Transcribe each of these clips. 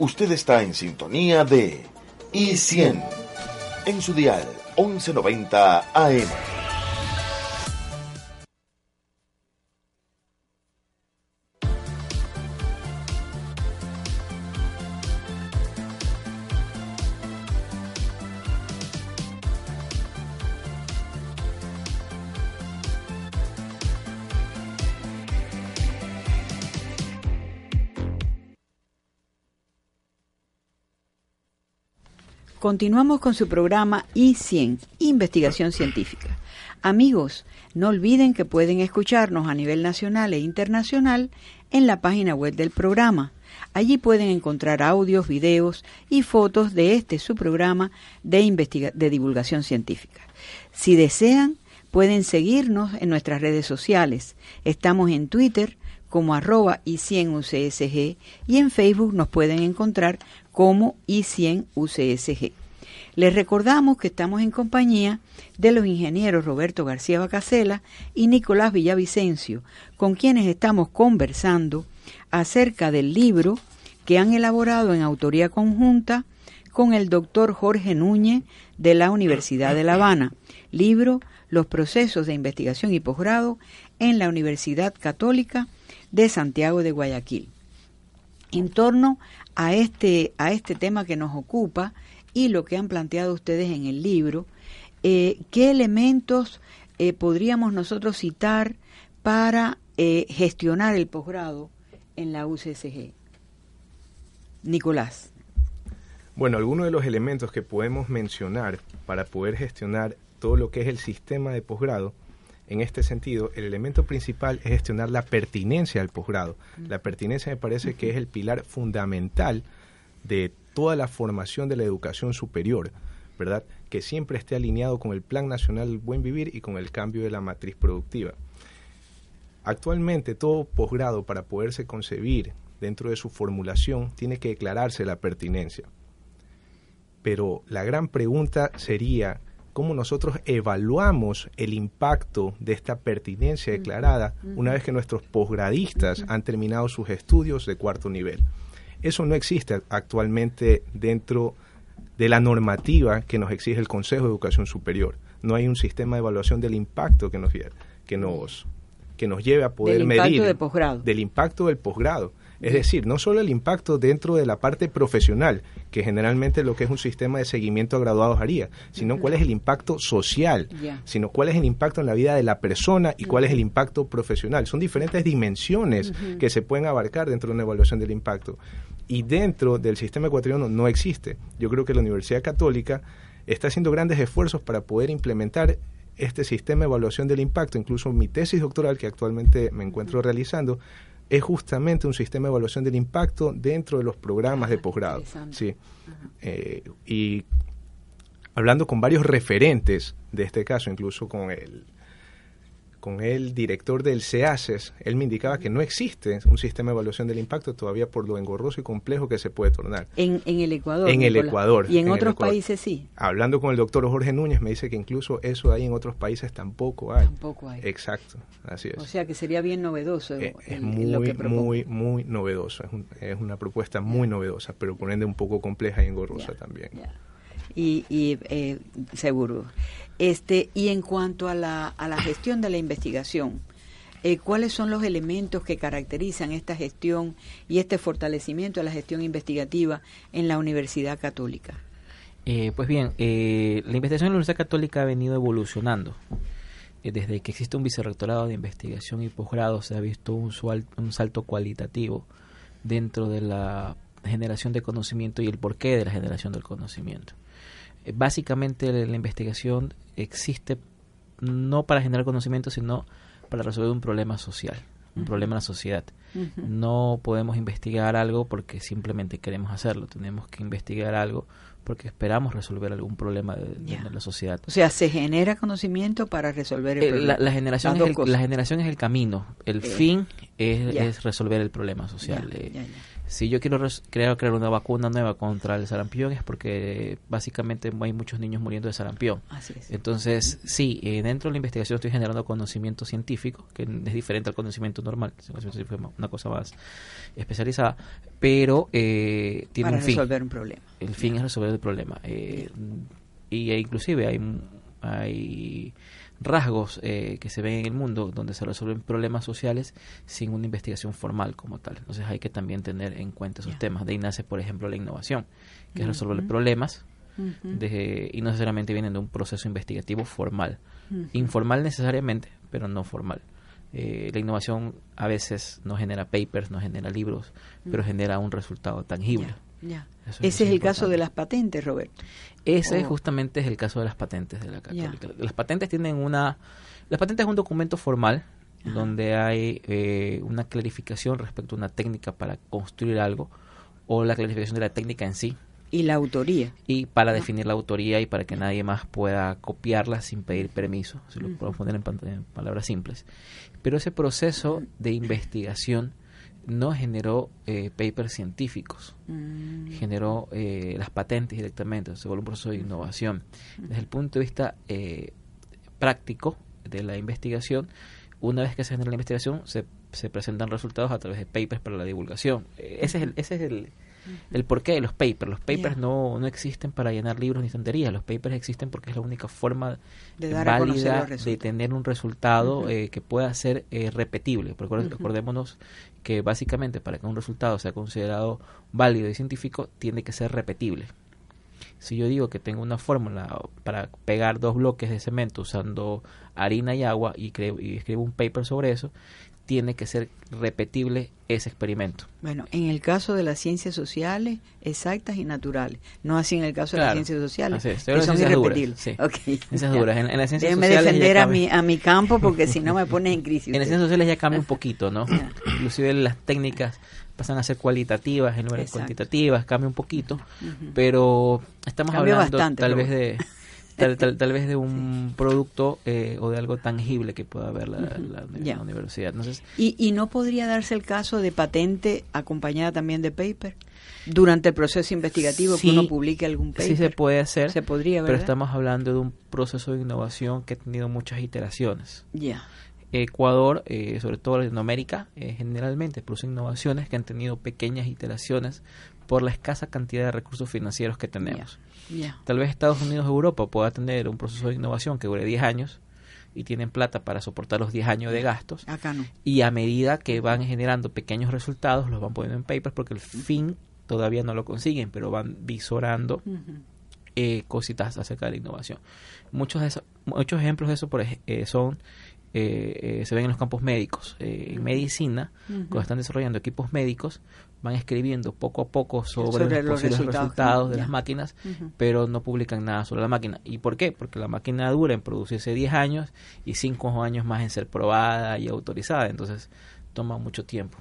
Usted está en sintonía de I100 en su dial 1190 AM. Continuamos con su programa I100, Investigación Científica. Amigos, no olviden que pueden escucharnos a nivel nacional e internacional en la página web del programa. Allí pueden encontrar audios, videos y fotos de este su programa de, de divulgación científica. Si desean, pueden seguirnos en nuestras redes sociales. Estamos en Twitter como arroba i100ucsg y en Facebook nos pueden encontrar como I100UCSG. Les recordamos que estamos en compañía de los ingenieros Roberto García Bacasela y Nicolás Villavicencio, con quienes estamos conversando acerca del libro que han elaborado en autoría conjunta con el doctor Jorge Núñez de la Universidad de La Habana, libro Los procesos de investigación y posgrado en la Universidad Católica de Santiago de Guayaquil. En torno a este, a este tema que nos ocupa y lo que han planteado ustedes en el libro, eh, ¿qué elementos eh, podríamos nosotros citar para eh, gestionar el posgrado en la UCSG? Nicolás. Bueno, algunos de los elementos que podemos mencionar para poder gestionar todo lo que es el sistema de posgrado en este sentido, el elemento principal es gestionar la pertinencia al posgrado. La pertinencia me parece que es el pilar fundamental de toda la formación de la educación superior, ¿verdad? Que siempre esté alineado con el Plan Nacional del Buen Vivir y con el cambio de la matriz productiva. Actualmente todo posgrado para poderse concebir dentro de su formulación tiene que declararse la pertinencia. Pero la gran pregunta sería cómo nosotros evaluamos el impacto de esta pertinencia declarada una vez que nuestros posgradistas han terminado sus estudios de cuarto nivel. Eso no existe actualmente dentro de la normativa que nos exige el Consejo de Educación Superior. No hay un sistema de evaluación del impacto que nos, que nos, que nos lleve a poder medir del impacto del posgrado. Es decir, no solo el impacto dentro de la parte profesional, que generalmente lo que es un sistema de seguimiento a graduados haría, sino cuál es el impacto social, sino cuál es el impacto en la vida de la persona y cuál es el impacto profesional. Son diferentes dimensiones que se pueden abarcar dentro de una evaluación del impacto. Y dentro del sistema ecuatoriano no existe. Yo creo que la Universidad Católica está haciendo grandes esfuerzos para poder implementar este sistema de evaluación del impacto. Incluso mi tesis doctoral, que actualmente me encuentro realizando, es justamente un sistema de evaluación del impacto dentro de los programas de ah, posgrado. Sí. Eh, y hablando con varios referentes de este caso, incluso con el con el director del CEACES, él me indicaba que no existe un sistema de evaluación del impacto todavía por lo engorroso y complejo que se puede tornar. En, en el Ecuador. En el Ecuador. Y en, otros países sí. Hablando con el doctor Jorge Núñez, me dice que incluso eso ahí en otros países tampoco hay. Tampoco hay. Exacto, así es. O sea que sería bien novedoso. Eh, es muy, muy, muy novedoso. Es, una propuesta muy novedosa, pero por ende un poco compleja y engorrosa también. Y, y eh, seguro. Este, y en cuanto a la, a la gestión de la investigación, eh, ¿cuáles son los elementos que caracterizan esta gestión y este fortalecimiento de la gestión investigativa en la Universidad Católica? Eh, pues bien, eh, la investigación en la Universidad Católica ha venido evolucionando. desde que existe un vicerrectorado de investigación y posgrado se ha visto un, un salto cualitativo dentro de la generación de conocimiento y el porqué de la generación del conocimiento. Básicamente la investigación existe no para generar conocimiento, sino para resolver un problema social, un problema en la sociedad. No podemos investigar algo porque simplemente queremos hacerlo, tenemos que investigar algo porque esperamos resolver algún problema de, la sociedad. O sea, se genera conocimiento para resolver el eh, problema. La, generación, es el, la generación es el camino, el fin es, resolver el problema social. Eh, Si yo quiero crear, crear una vacuna nueva contra el sarampión es porque básicamente hay muchos niños muriendo de sarampión. Así es. Entonces, sí, eh, dentro de la investigación estoy generando conocimiento científico, que es diferente al conocimiento normal, una cosa más especializada, pero eh, tiene Para un fin. resolver un problema. El fin es resolver el problema. Eh, y e inclusive hay, hay rasgos eh, que se ven en el mundo donde se resuelven problemas sociales sin una investigación formal como tal. Entonces hay que también tener en cuenta esos temas. De ahí nace, por ejemplo, la innovación, que es resolver problemas y no necesariamente vienen de un proceso investigativo formal. Informal necesariamente, pero no formal. Eh, la innovación a veces no genera papers, no genera libros, pero genera un resultado tangible. Ese es, el caso de las patentes, Roberto. Ese oh. justamente es el caso de las patentes de la católica. Las patentes tienen una... Las patentes es un documento formal donde hay eh, una clarificación respecto a una técnica para construir algo o la clarificación de la técnica en sí. Y la autoría. Y para definir la autoría y para que nadie más pueda copiarla sin pedir permiso, si lo puedo poner en, palabras simples. Pero ese proceso de investigación no generó eh, papers científicos, mm. generó eh, las patentes directamente, se volvió un proceso de innovación. Desde el punto de vista eh, práctico de la investigación, una vez que se genera la investigación, se, se presentan resultados a través de papers para la divulgación. ese es el, ese es el, el porqué de los papers. Los papers no, no existen para llenar libros ni tonterías. Los papers existen porque es la única forma de válida de tener un resultado eh, que pueda ser eh, repetible. Porque recordémonos que básicamente para que un resultado sea considerado válido y científico tiene que ser repetible. Si yo digo que tengo una fórmula para pegar dos bloques de cemento usando harina y agua y, creo, y escribo un paper sobre eso, tiene que ser repetible ese experimento. Bueno, en el caso de las ciencias sociales, exactas y naturales, no así en el caso de las ciencias sociales, que son irrepetibles. sí. Ciencias duras. En, las ciencias Déjeme defender a mi, a mi campo porque si no me pone en crisis. en las ciencias sociales ya cambia un poquito, ¿no? Inclusive las técnicas pasan a ser cualitativas en lugar de cuantitativas, cambia un poquito, pero estamos hablando tal vez de tal, vez de un producto eh, o de algo tangible que pueda haber la, la, universidad. Entonces, ¿Y, ¿Y no podría darse el caso de patente acompañada también de paper? Durante el proceso investigativo que uno publique algún paper. Sí se puede hacer. Se podría, Pero estamos hablando de un proceso de innovación que ha tenido muchas iteraciones. Ya. Ecuador, eh, sobre todo Latinoamérica, eh, generalmente produce innovaciones que han tenido pequeñas iteraciones por la escasa cantidad de recursos financieros que tenemos. Tal vez Estados Unidos o Europa pueda tener un proceso de innovación que dure 10 años y tienen plata para soportar los 10 años de gastos. Acá no. Y a medida que van generando pequeños resultados, los van poniendo en papers porque el fin todavía no lo consiguen, pero van visorando eh, cositas acerca de la innovación. Muchos, de muchos ejemplos de eso por, eh, son eh, se ven en los campos médicos. en medicina, cuando están desarrollando equipos médicos, van escribiendo poco a poco sobre, los, posibles resultados, de las máquinas, pero no publican nada sobre la máquina. ¿Y por qué? Porque la máquina dura en producirse 10 años y 5 años más en ser probada y autorizada, entonces toma mucho tiempo.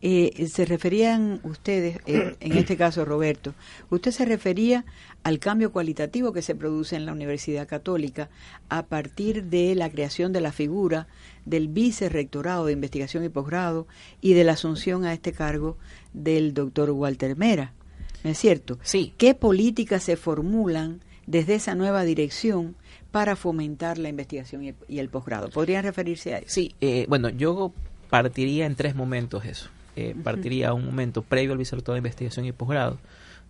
Eh, se referían ustedes, eh, en este caso Roberto, usted se refería al cambio cualitativo que se produce en la Universidad Católica a partir de la creación de la figura del vicerrectorado de investigación y posgrado y de la asunción a este cargo del doctor Walter Mera. es cierto? Sí. ¿Qué políticas se formulan desde esa nueva dirección para fomentar la investigación y el posgrado? ¿Podrían referirse a eso? Sí, eh, bueno, yo partiría en tres momentos eso. Eh, partiría un momento previo al vicerrectorado de investigación y posgrado,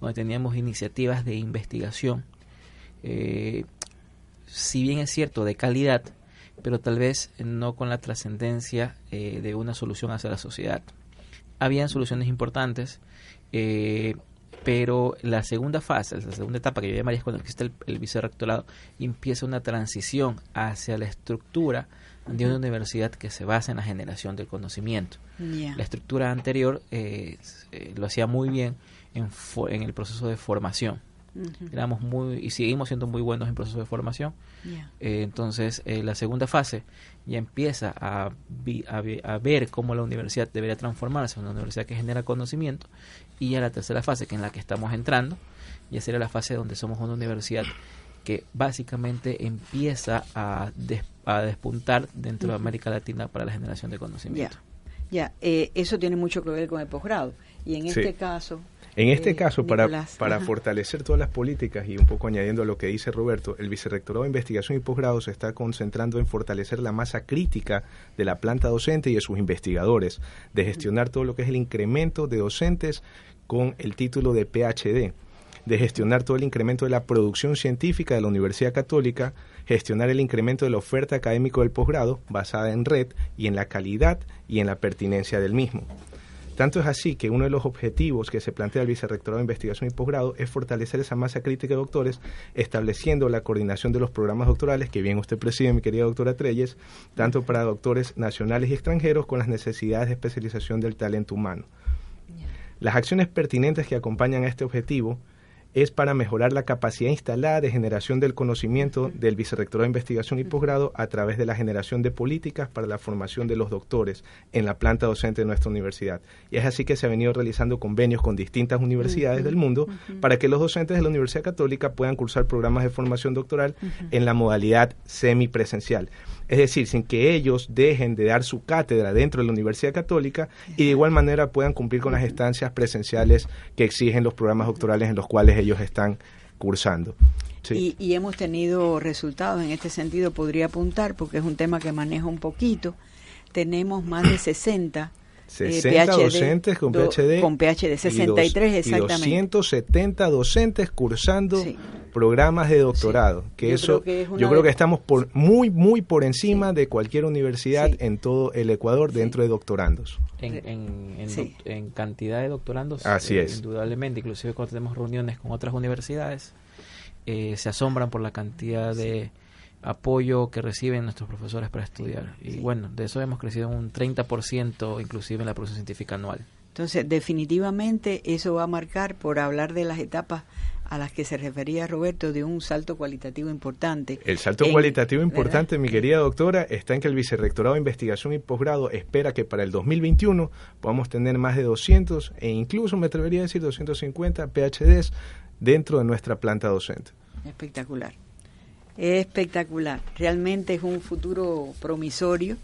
donde teníamos iniciativas de investigación, eh, si bien es cierto, de calidad, pero tal vez no con la trascendencia eh, de una solución hacia la sociedad. Habían soluciones importantes, pero la segunda fase, la segunda etapa que yo llamaría es cuando existe el, el vicerrectorado, empieza una transición hacia la estructura de una universidad que se basa en la generación del conocimiento. La estructura anterior eh, eh, lo hacía muy bien en, en el proceso de formación. Éramos muy y seguimos siendo muy buenos en proceso de formación. Eh, entonces, la segunda fase ya empieza a, a, ver cómo la universidad debería transformarse en una universidad que genera conocimiento. Y ya la tercera fase, que en la que estamos entrando, ya sería la fase donde somos una universidad que básicamente empieza a, a despuntar dentro de América Latina para la generación de conocimiento. Ya, eh, eso tiene mucho que ver con el posgrado. Y en este caso... En este eh, caso, para, para fortalecer todas las políticas y un poco añadiendo a lo que dice Roberto, el Vicerrectorado de Investigación y Posgrado se está concentrando en fortalecer la masa crítica de la planta docente y de sus investigadores, de gestionar todo lo que es el incremento de docentes con el título de PhD de gestionar todo el incremento de la producción científica de la Universidad Católica, gestionar el incremento de la oferta académica del posgrado basada en red y en la calidad y en la pertinencia del mismo. Tanto es así que uno de los objetivos que se plantea el Vicerrectorado de Investigación y Posgrado es fortalecer esa masa crítica de doctores, estableciendo la coordinación de los programas doctorales, que bien usted preside, mi querida doctora Treyes, tanto para doctores nacionales y extranjeros con las necesidades de especialización del talento humano. Las acciones pertinentes que acompañan a este objetivo es para mejorar la capacidad instalada de generación del conocimiento del Vicerrectorado de Investigación y Posgrado a través de la generación de políticas para la formación de los doctores en la planta docente de nuestra universidad. Y es así que se ha venido realizando convenios con distintas universidades del mundo para que los docentes de la Universidad Católica puedan cursar programas de formación doctoral en la modalidad semipresencial. Es decir, sin que ellos dejen de dar su cátedra dentro de la Universidad Católica y de igual manera puedan cumplir con las estancias presenciales que exigen los programas doctorales en los cuales ellos están cursando. Y, hemos tenido resultados en este sentido, podría apuntar, porque es un tema que manejo un poquito. Tenemos más de 60 60 eh, docentes con PhD. con PhD, 63 exactamente. Y 270 docentes cursando programas de doctorado. Que eso, yo creo que estamos por, muy, muy por encima de cualquier universidad en todo el Ecuador dentro de doctorandos. En, cantidad de doctorandos, Así eh, indudablemente, inclusive cuando tenemos reuniones con otras universidades, eh, se asombran por la cantidad de apoyo que reciben nuestros profesores para estudiar. Y bueno, de eso hemos crecido un 30% inclusive en la producción científica anual. Entonces, definitivamente eso va a marcar, por hablar de las etapas a las que se refería Roberto, de un salto cualitativo importante. El salto cualitativo importante, mi querida doctora, está en que el Vicerrectorado de Investigación y Posgrado espera que para el 2021 podamos tener más de 200 e incluso, me atrevería a decir, 250 PhDs dentro de nuestra planta docente. Espectacular. Espectacular. Realmente es un futuro promisorio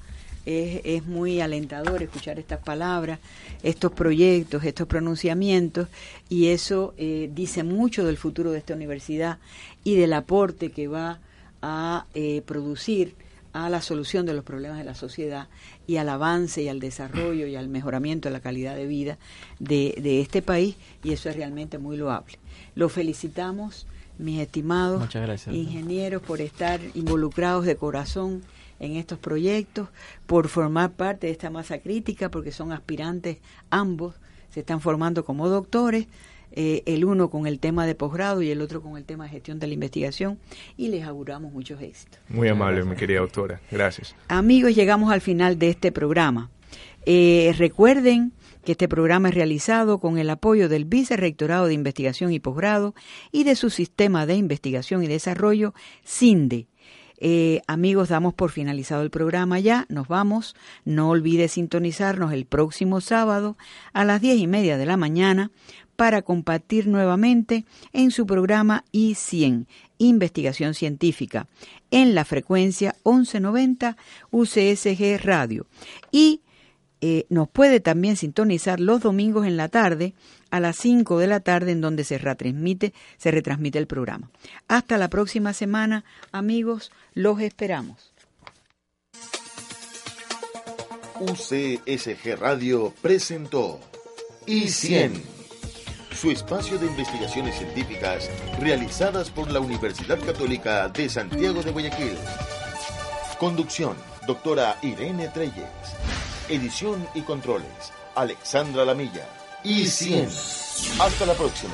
es, muy alentador escuchar estas palabras, estos proyectos, estos pronunciamientos, y eso eh, dice mucho del futuro de esta universidad y del aporte que va a eh, producir a la solución de los problemas de la sociedad y al avance y al desarrollo y al mejoramiento de la calidad de vida de, de este país, y eso es realmente muy loable. Lo felicitamos, mis estimados ingenieros, por estar involucrados de corazón en estos proyectos, por formar parte de esta masa crítica, porque son aspirantes ambos, se están formando como doctores, eh, el uno con el tema de posgrado y el otro con el tema de gestión de la investigación, y les auguramos muchos éxitos. Muy amable, mi querida doctora. Gracias. Amigos, llegamos al final de este programa. Eh, recuerden que este programa es realizado con el apoyo del Vicerrectorado de Investigación y Posgrado y de su Sistema de Investigación y Desarrollo, CINDE, eh, amigos, damos por finalizado el programa ya, nos vamos. No olvide sintonizarnos el próximo sábado a las diez y media de la mañana para compartir nuevamente en su programa I100, Investigación Científica, en la frecuencia 1190 UCSG Radio. Y eh, nos puede también sintonizar los domingos en la tarde a las 5 de la tarde en donde se retransmite, se retransmite el programa. Hasta la próxima semana, amigos, los esperamos. UCSG Radio presentó I100, su espacio de investigaciones científicas realizadas por la Universidad Católica de Santiago de Guayaquil. Conducción, doctora Irene Treyes. Edición y controles, Alexandra Lamilla y 100. Hasta la próxima.